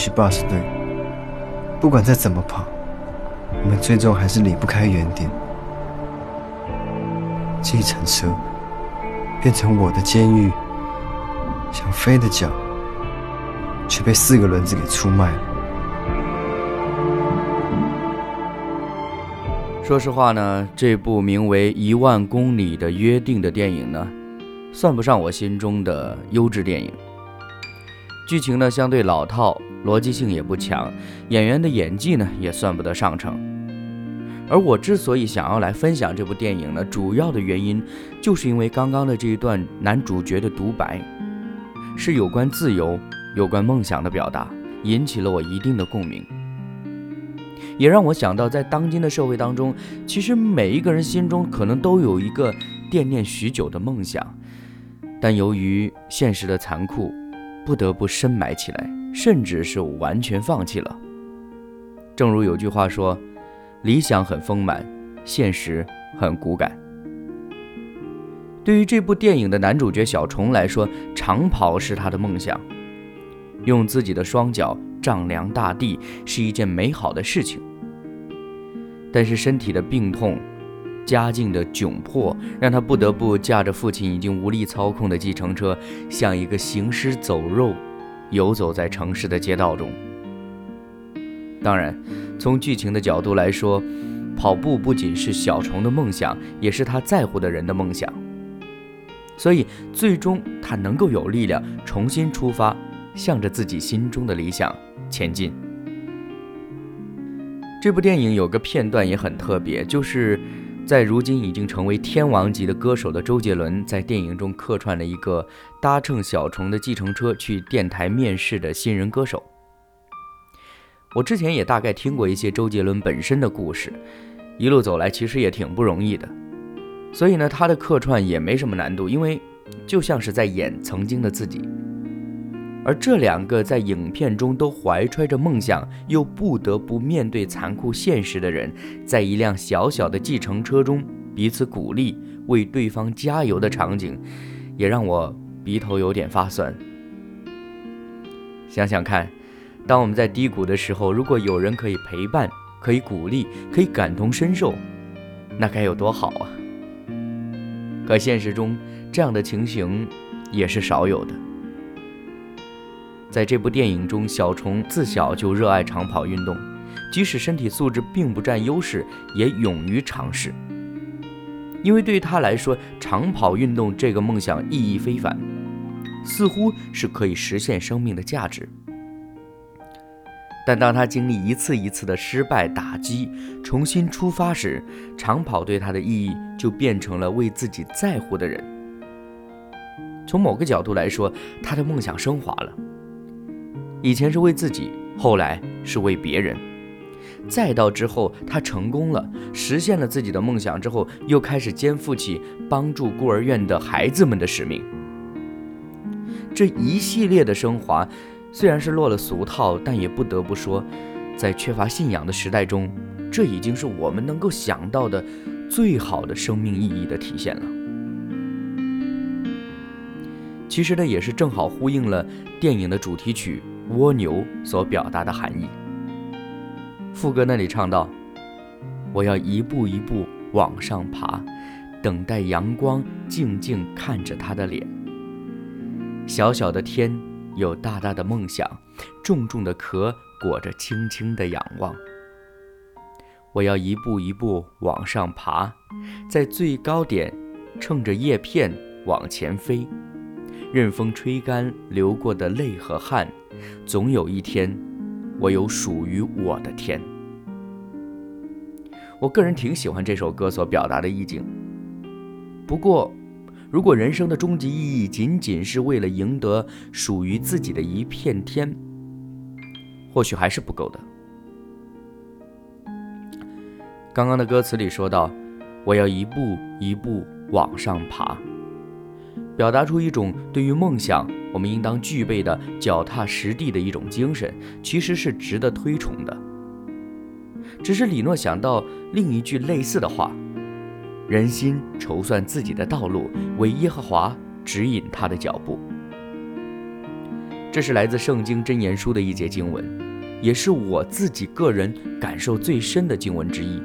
许 boss 对，不管再怎么跑，我们最终还是离不开原点。计程车变成我的监狱，想飞的脚却被四个轮子给出卖了。说实话呢，这部名为《一万公里的约定》的电影呢，算不上我心中的优质电影。剧情呢相对老套。逻辑性也不强，演员的演技呢也算不得上乘。而我之所以想要来分享这部电影呢，主要的原因就是因为刚刚的这一段男主角的独白，是有关自由、有关梦想的表达，引起了我一定的共鸣，也让我想到，在当今的社会当中，其实每一个人心中可能都有一个惦念许久的梦想，但由于现实的残酷，不得不深埋起来。甚至是完全放弃了。正如有句话说：“理想很丰满，现实很骨感。”对于这部电影的男主角小虫来说，长跑是他的梦想，用自己的双脚丈量大地是一件美好的事情。但是身体的病痛、家境的窘迫，让他不得不驾着父亲已经无力操控的计程车，像一个行尸走肉。游走在城市的街道中。当然，从剧情的角度来说，跑步不仅是小虫的梦想，也是他在乎的人的梦想。所以，最终他能够有力量重新出发，向着自己心中的理想前进。这部电影有个片段也很特别，就是。在如今已经成为天王级的歌手的周杰伦，在电影中客串了一个搭乘小虫的计程车去电台面试的新人歌手。我之前也大概听过一些周杰伦本身的故事，一路走来其实也挺不容易的，所以呢，他的客串也没什么难度，因为就像是在演曾经的自己。而这两个在影片中都怀揣着梦想，又不得不面对残酷现实的人，在一辆小小的计程车中彼此鼓励、为对方加油的场景，也让我鼻头有点发酸。想想看，当我们在低谷的时候，如果有人可以陪伴、可以鼓励、可以感同身受，那该有多好啊！可现实中，这样的情形也是少有的。在这部电影中，小虫自小就热爱长跑运动，即使身体素质并不占优势，也勇于尝试。因为对于他来说，长跑运动这个梦想意义非凡，似乎是可以实现生命的价值。但当他经历一次一次的失败打击，重新出发时，长跑对他的意义就变成了为自己在乎的人。从某个角度来说，他的梦想升华了。以前是为自己，后来是为别人，再到之后他成功了，实现了自己的梦想之后，又开始肩负起帮助孤儿院的孩子们的使命。这一系列的升华，虽然是落了俗套，但也不得不说，在缺乏信仰的时代中，这已经是我们能够想到的最好的生命意义的体现了。其实呢，也是正好呼应了电影的主题曲。蜗牛所表达的含义。副歌那里唱道：“我要一步一步往上爬，等待阳光，静静看着他的脸。小小的天有大大的梦想，重重的壳裹着轻轻的仰望。我要一步一步往上爬，在最高点，乘着叶片往前飞。”任风吹干流过的泪和汗，总有一天，我有属于我的天。我个人挺喜欢这首歌所表达的意境。不过，如果人生的终极意义仅仅是为了赢得属于自己的一片天，或许还是不够的。刚刚的歌词里说到：“我要一步一步往上爬”，表达出一种对于梦想我们应当具备的脚踏实地的一种精神，其实是值得推崇的。只是李诺想到另一句类似的话。人心筹算自己的道路，为耶和华指引他的脚步。这是来自《圣经真言书》的一节经文，也是我自己个人感受最深的经文之一。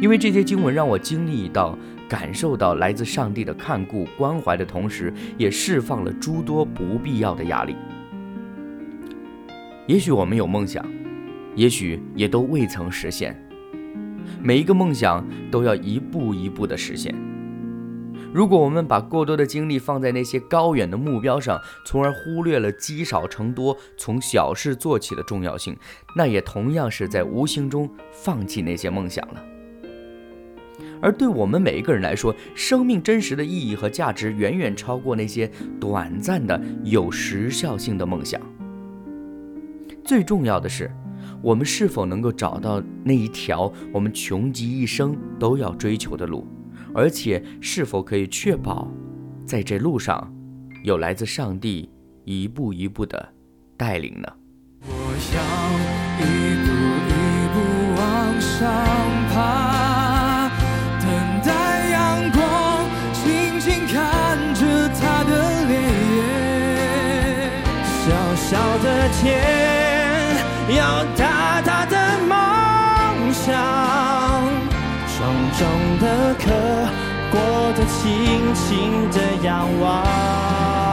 因为这些经文让我经历到、感受到来自上帝的看顾、关怀的同时，也释放了诸多不必要的压力。也许我们有梦想，也许也都未曾实现。每一个梦想都要一步一步的实现。如果我们把过多的精力放在那些高远的目标上，从而忽略了积少成多、从小事做起的重要性，那也同样是在无形中放弃那些梦想了。而对我们每一个人来说，生命真实的意义和价值远远超过那些短暂的、有时效性的梦想。最重要的是。我们是否能够找到那一条我们穷极一生都要追求的路，而且是否可以确保，在这路上有来自上帝一步一步的带领呢？我要天。要大大的梦想，重重的壳，过得轻轻的仰望。